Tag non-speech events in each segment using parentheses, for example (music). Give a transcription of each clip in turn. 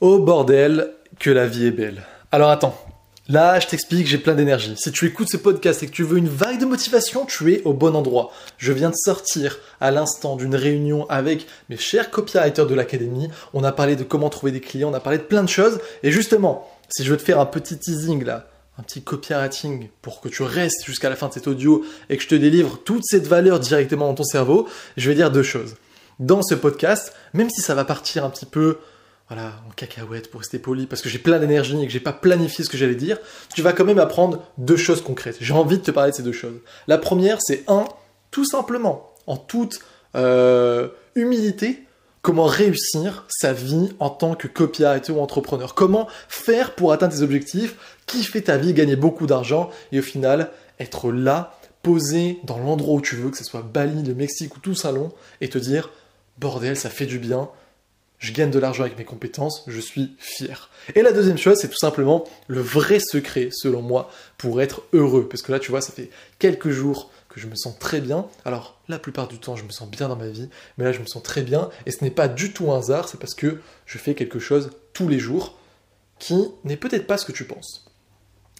Oh bordel, que la vie est belle. Alors attends, là je t'explique, j'ai plein d'énergie. Si tu écoutes ce podcast et que tu veux une vague de motivation, tu es au bon endroit. Je viens de sortir à l'instant d'une réunion avec mes chers copywriters de l'académie. On a parlé de comment trouver des clients, on a parlé de plein de choses. Et justement, si je veux te faire un petit teasing là, un petit copywriting pour que tu restes jusqu'à la fin de cet audio et que je te délivre toute cette valeur directement dans ton cerveau, je vais dire deux choses. Dans ce podcast, même si ça va partir un petit peu voilà, en cacahuète pour rester poli, parce que j'ai plein d'énergie et que j'ai pas planifié ce que j'allais dire, tu vas quand même apprendre deux choses concrètes. J'ai envie de te parler de ces deux choses. La première, c'est un, tout simplement, en toute euh, humilité, comment réussir sa vie en tant que copywriter ou entrepreneur. Comment faire pour atteindre tes objectifs, kiffer ta vie, gagner beaucoup d'argent et au final être là, posé dans l'endroit où tu veux, que ce soit Bali, le Mexique ou tout salon, et te dire bordel, ça fait du bien, je gagne de l'argent avec mes compétences, je suis fier. Et la deuxième chose, c'est tout simplement le vrai secret, selon moi, pour être heureux. Parce que là, tu vois, ça fait quelques jours que je me sens très bien. Alors, la plupart du temps, je me sens bien dans ma vie, mais là, je me sens très bien. Et ce n'est pas du tout un hasard, c'est parce que je fais quelque chose tous les jours qui n'est peut-être pas ce que tu penses.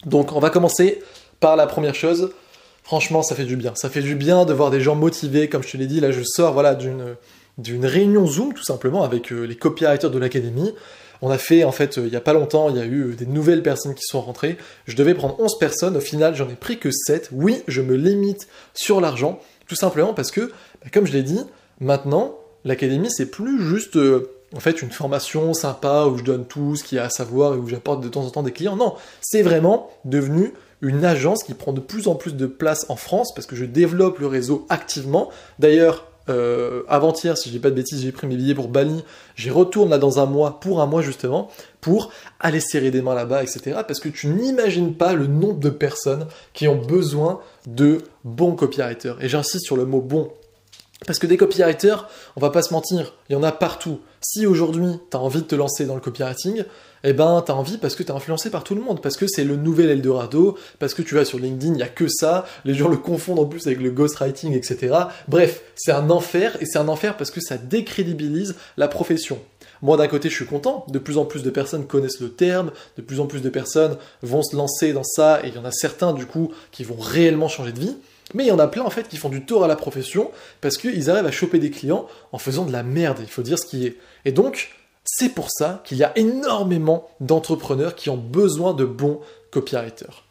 Donc, on va commencer par la première chose. Franchement, ça fait du bien. Ça fait du bien de voir des gens motivés. Comme je te l'ai dit, là, je sors voilà, d'une d'une réunion Zoom tout simplement avec euh, les copywriters de l'académie. On a fait en fait euh, il n'y a pas longtemps, il y a eu euh, des nouvelles personnes qui sont rentrées. Je devais prendre 11 personnes, au final j'en ai pris que 7. Oui, je me limite sur l'argent, tout simplement parce que, bah, comme je l'ai dit, maintenant l'académie c'est plus juste en fait une formation sympa où je donne tout ce qu'il y a à savoir et où j'apporte de temps en temps des clients. Non, c'est vraiment devenu une agence qui prend de plus en plus de place en France parce que je développe le réseau activement. D'ailleurs, euh, avant-hier, si je dis pas de bêtises, j'ai pris mes billets pour Bali. J'y retourne là dans un mois, pour un mois justement, pour aller serrer des mains là-bas, etc. Parce que tu n'imagines pas le nombre de personnes qui ont besoin de bons copywriters. Et j'insiste sur le mot bon. Parce que des copywriters, on va pas se mentir, il y en a partout. Si aujourd'hui, tu as envie de te lancer dans le copywriting, eh ben, tu as envie parce que tu es influencé par tout le monde, parce que c'est le nouvel Eldorado, parce que tu vas sur LinkedIn, il n'y a que ça, les gens le confondent en plus avec le ghostwriting, etc. Bref, c'est un enfer, et c'est un enfer parce que ça décrédibilise la profession. Moi, d'un côté, je suis content, de plus en plus de personnes connaissent le terme, de plus en plus de personnes vont se lancer dans ça, et il y en a certains, du coup, qui vont réellement changer de vie. Mais il y en a plein en fait qui font du tort à la profession parce qu'ils arrivent à choper des clients en faisant de la merde, il faut dire ce qui est. Et donc, c'est pour ça qu'il y a énormément d'entrepreneurs qui ont besoin de bons copywriters.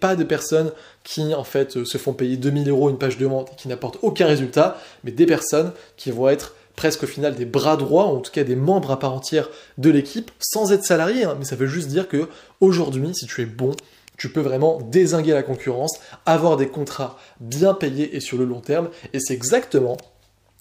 Pas de personnes qui en fait se font payer 2000 euros une page de vente et qui n'apportent aucun résultat, mais des personnes qui vont être presque au final des bras droits, ou en tout cas des membres à part entière de l'équipe, sans être salarié. Hein. mais ça veut juste dire que aujourd'hui, si tu es bon, tu peux vraiment désinguer la concurrence, avoir des contrats bien payés et sur le long terme. Et c'est exactement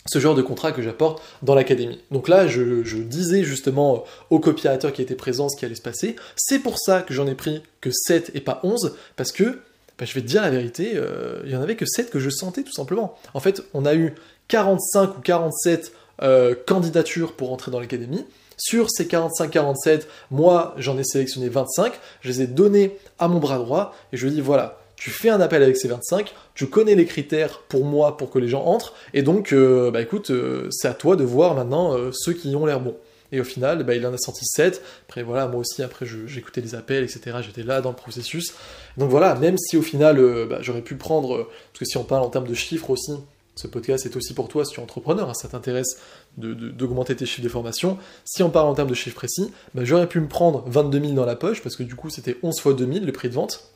ce genre de contrat que j'apporte dans l'académie. Donc là, je, disais justement aux copywriters qui étaient présents ce qui allait se passer. C'est pour ça que j'en ai pris que 7 et pas 11, parce que, bah, je vais te dire la vérité, euh, il y en avait que 7 que je sentais tout simplement. En fait, on a eu 45 ou 47 euh, candidatures pour entrer dans l'académie. Sur ces 45-47, moi, j'en ai sélectionné 25, je les ai donnés à mon bras droit, et je lui ai dit, voilà, tu fais un appel avec ces 25, tu connais les critères pour moi pour que les gens entrent, et donc, euh, bah écoute, euh, c'est à toi de voir maintenant euh, ceux qui ont l'air bons. Et au final, bah, il en a senti 7. Après, voilà, moi aussi, après, j'écoutais les appels, etc. J'étais là dans le processus. Donc voilà, même si au final, bah, j'aurais pu prendre, parce que si on parle en termes de chiffres aussi, ce podcast est aussi pour toi si tu es entrepreneur, hein, ça t'intéresse d'augmenter tes chiffres de formation. Si on parle en termes de chiffres précis, bah, j'aurais pu me prendre 22 000 dans la poche, parce que du coup c'était 11 fois 2000 le prix de vente.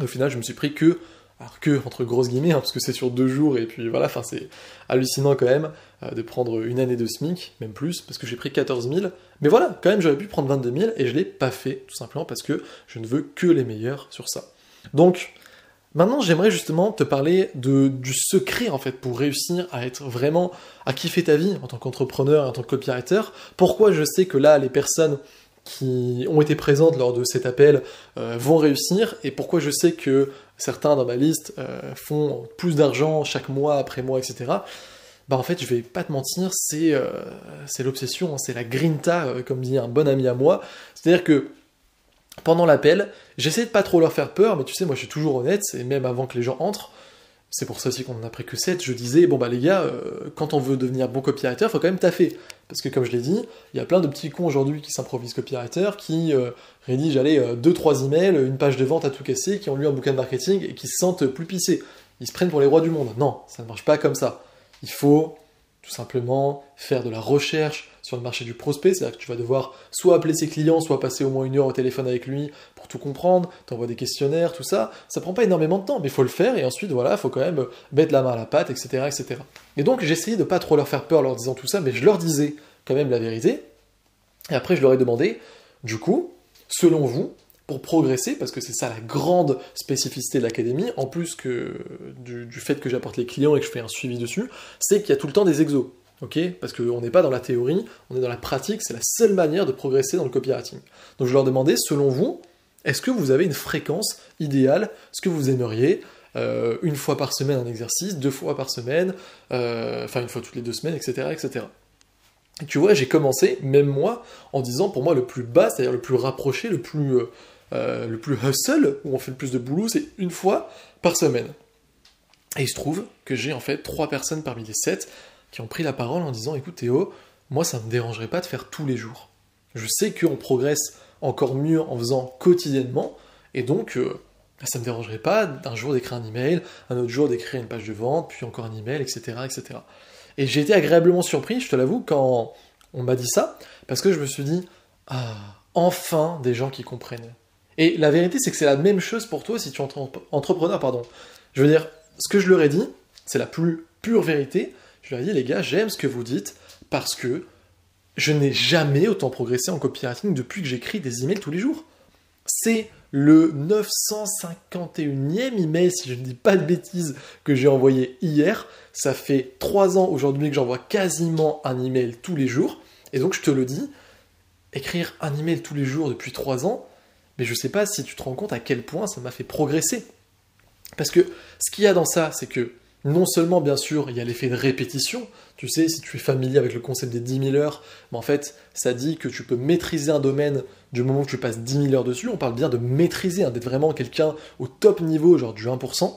Au final, je me suis pris que, alors que, entre grosses guillemets, hein, parce que c'est sur deux jours, et puis voilà, enfin c'est hallucinant quand même euh, de prendre une année de SMIC, même plus, parce que j'ai pris 14 000. Mais voilà, quand même, j'aurais pu prendre 22 000, et je l'ai pas fait, tout simplement parce que je ne veux que les meilleurs sur ça. Donc, Maintenant, j'aimerais justement te parler de, du secret en fait pour réussir à être vraiment à kiffer ta vie en tant qu'entrepreneur, en tant que copywriter. Pourquoi je sais que là, les personnes qui ont été présentes lors de cet appel euh, vont réussir et pourquoi je sais que certains dans ma liste euh, font plus d'argent chaque mois après mois, etc. Bah en fait, je vais pas te mentir, c'est euh, l'obsession, hein, c'est la grinta, comme dit un bon ami à moi. C'est-à-dire que pendant l'appel, j'essaie de pas trop leur faire peur, mais tu sais, moi je suis toujours honnête, et même avant que les gens entrent, c'est pour ça aussi qu'on en a pris que 7, je disais, bon bah les gars, euh, quand on veut devenir bon copywriter, faut quand même taffer. Parce que comme je l'ai dit, il y a plein de petits cons aujourd'hui qui s'improvisent copywriter, qui euh, rédigent, allez, 2-3 emails, une page de vente à tout casser, qui ont lu un bouquin de marketing et qui se sentent plus pissés. Ils se prennent pour les rois du monde. Non, ça ne marche pas comme ça. Il faut tout simplement faire de la recherche sur le marché du prospect, c'est-à-dire que tu vas devoir soit appeler ses clients, soit passer au moins une heure au téléphone avec lui pour tout comprendre, t'envoies des questionnaires, tout ça, ça prend pas énormément de temps, mais il faut le faire, et ensuite, voilà, il faut quand même mettre la main à la pâte, etc., etc. Et donc, j'essayais de pas trop leur faire peur en leur disant tout ça, mais je leur disais quand même la vérité, et après, je leur ai demandé, du coup, selon vous, pour progresser, parce que c'est ça la grande spécificité de l'académie, en plus que du, fait que j'apporte les clients et que je fais un suivi dessus, c'est qu'il y a tout le temps des exos. Ok Parce qu'on n'est pas dans la théorie, on est dans la pratique, c'est la seule manière de progresser dans le copywriting. Donc je leur demandais, selon vous, est-ce que vous avez une fréquence idéale, ce que vous aimeriez euh, une fois par semaine un exercice, deux fois par semaine, euh, enfin une fois toutes les deux semaines, etc. etc. Et tu vois, j'ai commencé, même moi, en disant pour moi le plus bas, c'est-à-dire le plus rapproché, le plus, euh, le plus hustle, où on fait le plus de boulot, c'est une fois par semaine. Et il se trouve que j'ai en fait trois personnes parmi les sept qui ont pris la parole en disant écoute Théo, moi ça me dérangerait pas de faire tous les jours. Je sais qu'on progresse encore mieux en faisant quotidiennement, et donc euh, ça me dérangerait pas d'un jour d'écrire un email, un autre jour d'écrire une page de vente, puis encore un email, etc. etc. Et j'ai été agréablement surpris, je te l'avoue, quand on m'a dit ça, parce que je me suis dit, ah, enfin des gens qui comprennent. Et la vérité, c'est que c'est la même chose pour toi si tu es entrepreneur, pardon. Je veux dire, ce que je leur ai dit, c'est la plus pure vérité. Je leur ai dit, les gars, j'aime ce que vous dites parce que je n'ai jamais autant progressé en copywriting depuis que j'écris des emails tous les jours. C'est le 951e email, si je ne dis pas de bêtises, que j'ai envoyé hier. Ça fait 3 ans aujourd'hui que j'envoie quasiment un email tous les jours. Et donc je te le dis, écrire un email tous les jours depuis 3 ans, mais je ne sais pas si tu te rends compte à quel point ça m'a fait progresser. Parce que ce qu'il y a dans ça, c'est que non seulement, bien sûr, il y a l'effet de répétition. Tu sais, si tu es familier avec le concept des 10 000 heures, mais en fait, ça dit que tu peux maîtriser un domaine du moment que tu passes 10 000 heures dessus. On parle bien de maîtriser, hein, d'être vraiment quelqu'un au top niveau, genre du 1%.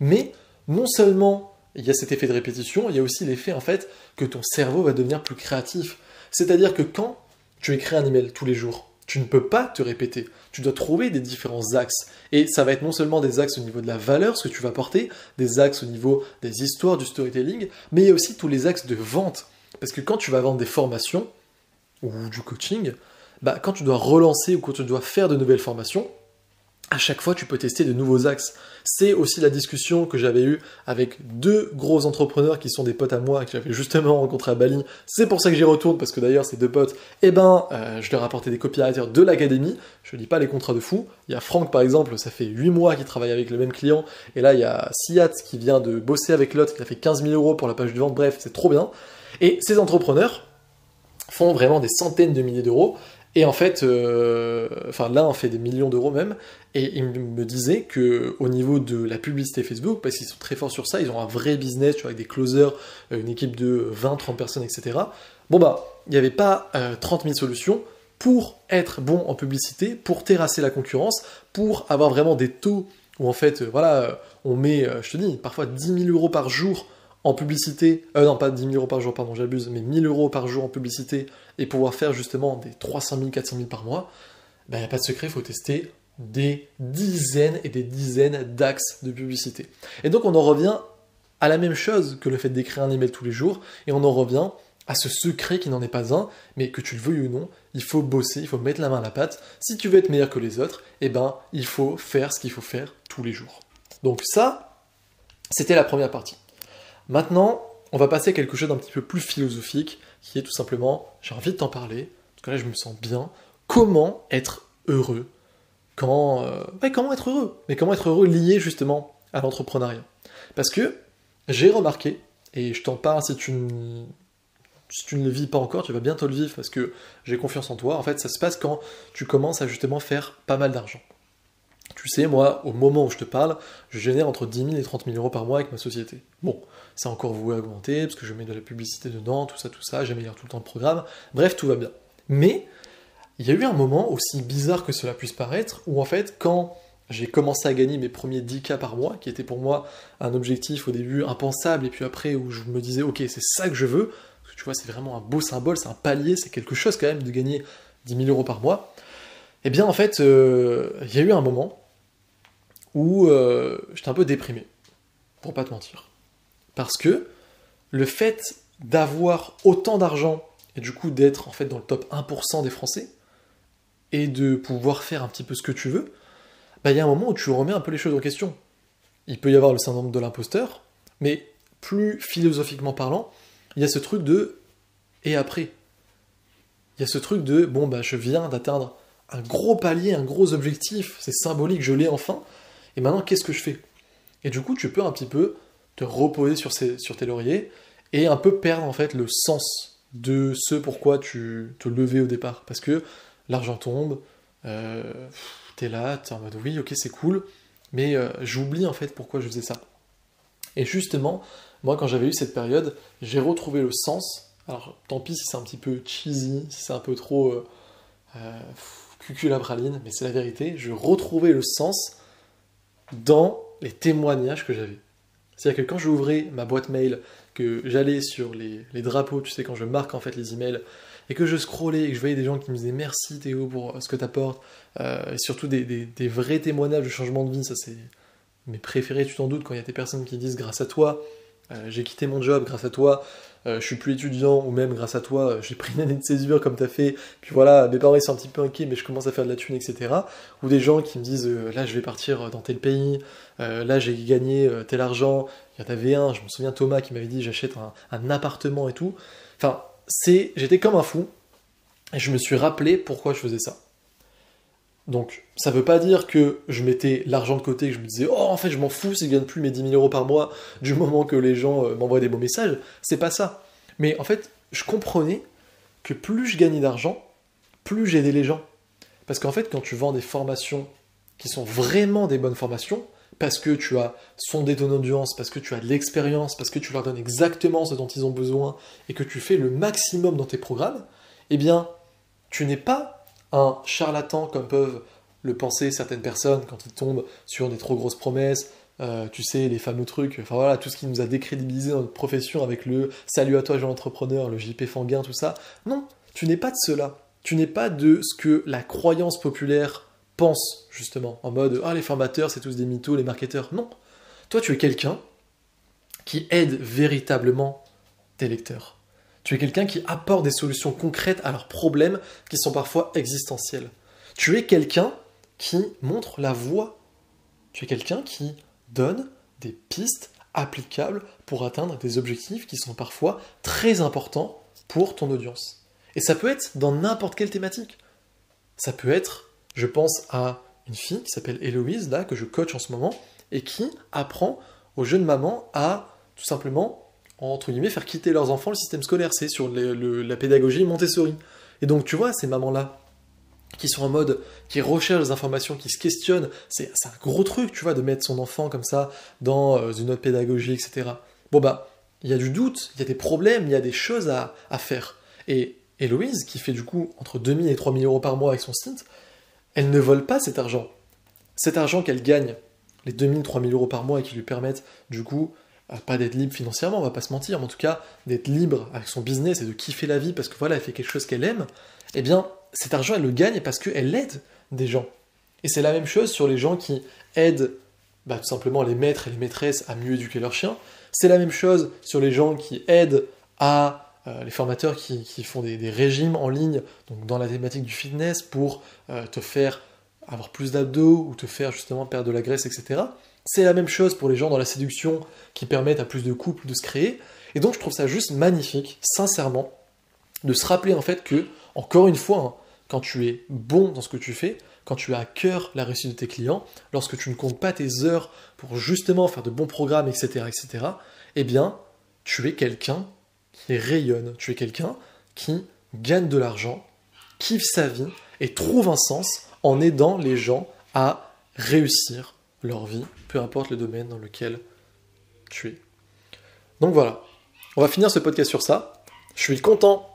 Mais non seulement il y a cet effet de répétition, il y a aussi l'effet, en fait, que ton cerveau va devenir plus créatif. C'est-à-dire que quand tu écris un email tous les jours, tu ne peux pas te répéter. Tu dois trouver des différents axes. Et ça va être non seulement des axes au niveau de la valeur, ce que tu vas porter, des axes au niveau des histoires, du storytelling, mais il y a aussi tous les axes de vente. Parce que quand tu vas vendre des formations ou du coaching, bah, quand tu dois relancer ou quand tu dois faire de nouvelles formations, à chaque fois, tu peux tester de nouveaux axes. C'est aussi la discussion que j'avais eue avec deux gros entrepreneurs qui sont des potes à moi, que j'avais justement rencontré à Bali. C'est pour ça que j'y retourne, parce que d'ailleurs, ces deux potes, eh ben, euh, je leur ai apporté des copywriters de l'académie. Je ne dis pas les contrats de fou. Il y a Franck, par exemple, ça fait 8 mois qu'il travaille avec le même client. Et là, il y a Siat qui vient de bosser avec l'autre, qui a fait 15 000 euros pour la page de vente. Bref, c'est trop bien. Et ces entrepreneurs font vraiment des centaines de milliers d'euros. Et en fait, euh, enfin là, on fait des millions d'euros même. Et il me disait que au niveau de la publicité Facebook, parce qu'ils sont très forts sur ça, ils ont un vrai business, avec des closers, euh, une équipe de 20, 30 personnes, etc. Bon bah, il n'y avait pas 30 euh, 000 solutions pour être bon en publicité, pour terrasser la concurrence, pour avoir vraiment des taux où en fait, voilà, on met, je te dis, parfois 10 000 euros par jour en publicité, euh, non pas 10 000 euros par jour, pardon, j'abuse, mais 1000 euros par jour en publicité et pouvoir faire justement des 300 000, 400 000 par mois, il ben, n'y a pas de secret, il faut tester des dizaines et des dizaines d'axes de publicité. Et donc on en revient à la même chose que le fait d'écrire un email tous les jours, et on en revient à ce secret qui n'en est pas un, mais que tu le veuilles ou non, il faut bosser, il faut mettre la main à la pâte. Si tu veux être meilleur que les autres, eh ben, il faut faire ce qu'il faut faire tous les jours. Donc ça, c'était la première partie. Maintenant, on va passer à quelque chose d'un petit peu plus philosophique, qui est tout simplement, j'ai envie de t'en parler, parce que là je me sens bien, comment être heureux? Quand, euh, comment être heureux? Mais comment être heureux lié justement à l'entrepreneuriat? Parce que j'ai remarqué, et je t'en parle si tu, si tu ne le vis pas encore, tu vas bientôt le vivre parce que j'ai confiance en toi. En fait, ça se passe quand tu commences à justement faire pas mal d'argent. Tu sais, moi, au moment où je te parle, je génère entre 10 000 et 30 000 euros par mois avec ma société. Bon, c'est encore voué à augmenter, parce que je mets de la publicité dedans, tout ça, tout ça, j'améliore tout le temps le programme, bref, tout va bien. Mais, il y a eu un moment, aussi bizarre que cela puisse paraître, où en fait, quand j'ai commencé à gagner mes premiers 10K par mois, qui était pour moi un objectif au début impensable, et puis après où je me disais, ok, c'est ça que je veux, parce que tu vois, c'est vraiment un beau symbole, c'est un palier, c'est quelque chose quand même de gagner 10 000 euros par mois. Eh bien, en fait, euh, il y a eu un moment où euh, j'étais un peu déprimé, pour pas te mentir. Parce que le fait d'avoir autant d'argent, et du coup d'être en fait dans le top 1% des Français, et de pouvoir faire un petit peu ce que tu veux, bah, il y a un moment où tu remets un peu les choses en question. Il peut y avoir le syndrome de l'imposteur, mais plus philosophiquement parlant, il y a ce truc de et après? Il y a ce truc de bon bah je viens d'atteindre un gros palier, un gros objectif, c'est symbolique, je l'ai enfin, et maintenant qu'est-ce que je fais? Et du coup tu peux un petit peu te reposer sur, sur tes lauriers et un peu perdre en fait le sens de ce pourquoi tu te levais au départ. Parce que l'argent tombe, euh, t'es là, t'es en mode oui, ok, c'est cool, mais euh, j'oublie en fait pourquoi je faisais ça. Et justement, moi, quand j'avais eu cette période, j'ai retrouvé le sens. Alors, tant pis si c'est un petit peu cheesy, si c'est un peu trop euh, euh, praline, mais c'est la vérité. Je retrouvais le sens dans les témoignages que j'avais. C'est-à-dire que quand j'ouvrais ma boîte mail, que j'allais sur les, drapeaux, tu sais, quand je marque en fait les emails, et que je scrollais et que je voyais des gens qui me disaient merci Théo pour ce que tu apportes, euh, et surtout des, des, vrais témoignages de changement de vie, ça c'est mes préférés, tu t'en doutes, quand il y a des personnes qui disent grâce à toi, euh, j'ai quitté mon job grâce à toi, euh, je suis plus étudiant, ou même grâce à toi, j'ai pris une année de césure comme tu as fait, puis voilà, mes parents ils sont un petit peu inquiets, mais je commence à faire de la thune, etc. Ou des gens qui me disent là je vais partir dans tel pays, là j'ai gagné tel argent, il y en avait un, je me souviens Thomas qui m'avait dit j'achète un, un appartement et tout. Enfin, c'est, j'étais comme un fou, et je me suis rappelé pourquoi je faisais ça. Donc, ça veut pas dire que je mettais l'argent de côté, que je me disais, oh, en fait, je m'en fous s'ils gagnent plus mes 10 000 euros par mois du (laughs) moment que les gens euh, m'envoient des beaux messages. C'est pas ça. Mais en fait, je comprenais que plus je gagnais d'argent, plus j'aidais les gens. Parce qu'en fait, quand tu vends des formations qui sont vraiment des bonnes formations, parce que tu as sondé ton audience, parce que tu as de l'expérience, parce que tu leur donnes exactement ce dont ils ont besoin et que tu fais le maximum dans tes programmes, eh bien, tu n'es pas un charlatan comme peuvent le penser certaines personnes quand ils tombent sur des trop grosses promesses, euh, tu sais, les fameux trucs, enfin voilà, tout ce qui nous a décrédibilisé dans notre profession avec le salut à toi, jeune entrepreneur, le JP Fanguin, tout ça. Non, tu n'es pas de cela. Tu n'es pas de ce que la croyance populaire pense, justement, en mode Ah, les formateurs, c'est tous des mythos, les marketeurs. Non. Toi, tu es quelqu'un qui aide véritablement tes lecteurs. Tu es quelqu'un qui apporte des solutions concrètes à leurs problèmes qui sont parfois existentiels. Tu es quelqu'un qui montre la voie. Tu es quelqu'un qui donne des pistes applicables pour atteindre des objectifs qui sont parfois très importants pour ton audience. Et ça peut être dans n'importe quelle thématique. Ça peut être, je pense à une fille qui s'appelle Héloïse, là, que je coach en ce moment, et qui apprend aux jeunes mamans à tout simplement entre guillemets, faire quitter leurs enfants le système scolaire. C'est sur la pédagogie Montessori. Et donc, tu vois, ces mamans-là, qui sont en mode, qui recherchent des informations, qui se questionnent, c'est un gros truc, tu vois, de mettre son enfant comme ça dans euh, une autre pédagogie, etc. Bon, bah, il y a du doute, il y a des problèmes, il y a des choses à, faire. Et Héloïse, qui fait du coup entre 2000 et 3000 euros par mois avec son site, elle ne vole pas cet argent. Cet argent qu'elle gagne, les 2000, 3000 euros par mois et qui lui permettent du coup pas d'être libre financièrement, on va pas se mentir, mais en tout cas d'être libre avec son business et de kiffer la vie parce que voilà, elle fait quelque chose qu'elle aime, eh bien cet argent elle le gagne parce qu'elle aide des gens. Et c'est la même chose sur les gens qui aident bah, tout simplement les maîtres et les maîtresses à mieux éduquer leurs chiens. C'est la même chose sur les gens qui aident à euh, les formateurs qui, font des, régimes en ligne, donc dans la thématique du fitness, pour euh, te faire avoir plus d'abdos ou te faire justement perdre de la graisse, etc. C'est la même chose pour les gens dans la séduction qui permettent à plus de couples de se créer. Et donc je trouve ça juste magnifique, sincèrement, de se rappeler en fait que, encore une fois, hein, quand tu es bon dans ce que tu fais, quand tu as à cœur la réussite de tes clients, lorsque tu ne comptes pas tes heures pour justement faire de bons programmes, etc., etc., eh bien, tu es quelqu'un qui rayonne, tu es quelqu'un qui gagne de l'argent, kiffe sa vie et trouve un sens en aidant les gens à réussir leur vie, peu importe le domaine dans lequel tu es. Donc voilà, on va finir ce podcast sur ça. Je suis content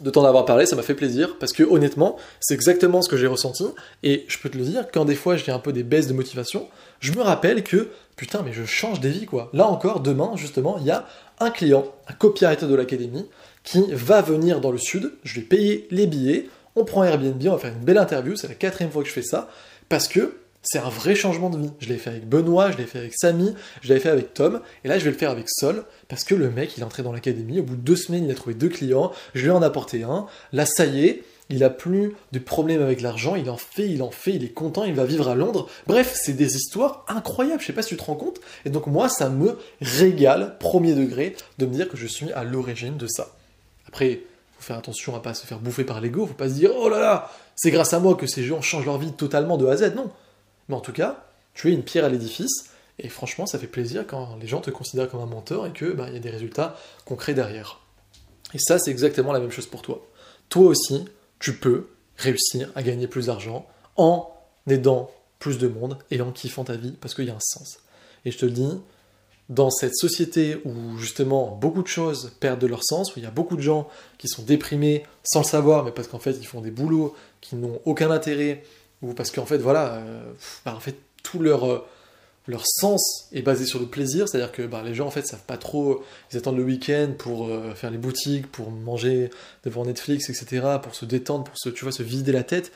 de t'en avoir parlé, ça m'a fait plaisir, parce que honnêtement, c'est exactement ce que j'ai ressenti, et je peux te le dire, quand des fois j'ai un peu des baisses de motivation, je me rappelle que, putain, mais je change des vies, quoi. Là encore, demain, justement, il y a un client, un copywriter de l'académie, qui va venir dans le sud, je vais payer les billets, on prend Airbnb, on va faire une belle interview, c'est la quatrième fois que je fais ça, parce que c'est un vrai changement de vie. Je l'ai fait avec Benoît, je l'ai fait avec Samy, je l'avais fait avec Tom, et là je vais le faire avec Sol, parce que le mec, il est entré dans l'académie, au bout de deux semaines, il a trouvé deux clients, je lui en ai apporté un, là ça y est, il a plus de problème avec l'argent, il en fait, il en fait, il est content, il va vivre à Londres. Bref, c'est des histoires incroyables, je sais pas si tu te rends compte. Et donc moi, ça me régale, premier degré, de me dire que je suis à l'origine de ça. Après, faut faire attention à pas se faire bouffer par l'ego, faut pas se dire oh là là, c'est grâce à moi que ces gens changent leur vie totalement de A à Z. Non, mais en tout cas, tu es une pierre à l'édifice, et franchement, ça fait plaisir quand les gens te considèrent comme un mentor et que il y a des résultats concrets derrière. Et ça, c'est exactement la même chose pour toi. Toi aussi, tu peux réussir à gagner plus d'argent en aidant plus de monde et en kiffant ta vie parce qu'il y a un sens. Et je te le dis, dans cette société où justement beaucoup de choses perdent de leur sens, où il y a beaucoup de gens qui sont déprimés sans le savoir, mais parce qu'en fait ils font des boulots qui n'ont aucun intérêt, ou parce qu'en fait, voilà, euh, bah, en fait, tout leur, euh, leur sens est basé sur le plaisir, c'est-à-dire que bah, les gens, en fait, savent pas trop, ils attendent le week-end pour euh, faire les boutiques, pour manger devant Netflix, etc., pour se détendre, pour se, tu vois, se vider la tête.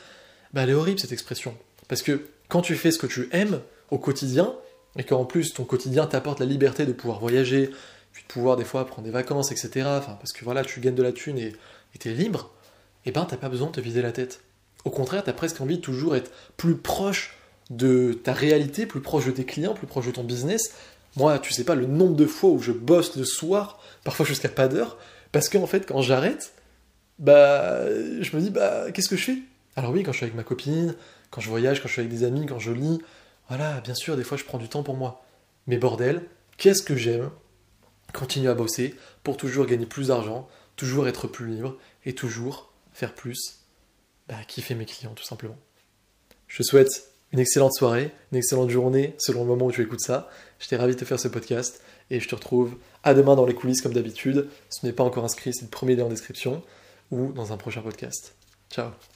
Bah, elle est horrible, cette expression. Parce que quand tu fais ce que tu aimes au quotidien, et qu'en plus, ton quotidien t'apporte la liberté de pouvoir voyager, puis de pouvoir des fois prendre des vacances, etc., parce que voilà, tu gagnes de la thune et tu es libre, et eh ben, t'as pas besoin de te vider la tête. Au contraire, tu as presque envie de toujours être plus proche de ta réalité, plus proche de tes clients, plus proche de ton business. Moi, tu sais pas le nombre de fois où je bosse le soir, parfois jusqu'à pas d'heure, parce qu'en fait, quand j'arrête, bah, je me dis, bah, qu'est-ce que je fais? Alors oui, quand je suis avec ma copine, quand je voyage, quand je suis avec des amis, quand je lis, voilà, bien sûr, des fois, je prends du temps pour moi. Mais bordel, qu'est-ce que j'aime? Continuer à bosser pour toujours gagner plus d'argent, toujours être plus libre et toujours faire plus bah, kiffer mes clients tout simplement. Je te souhaite une excellente soirée, une excellente journée selon le moment où tu écoutes ça. J'étais ravi de te faire ce podcast et je te retrouve à demain dans les coulisses comme d'habitude. Si tu n'es pas encore inscrit, c'est le premier lien en description ou dans un prochain podcast. Ciao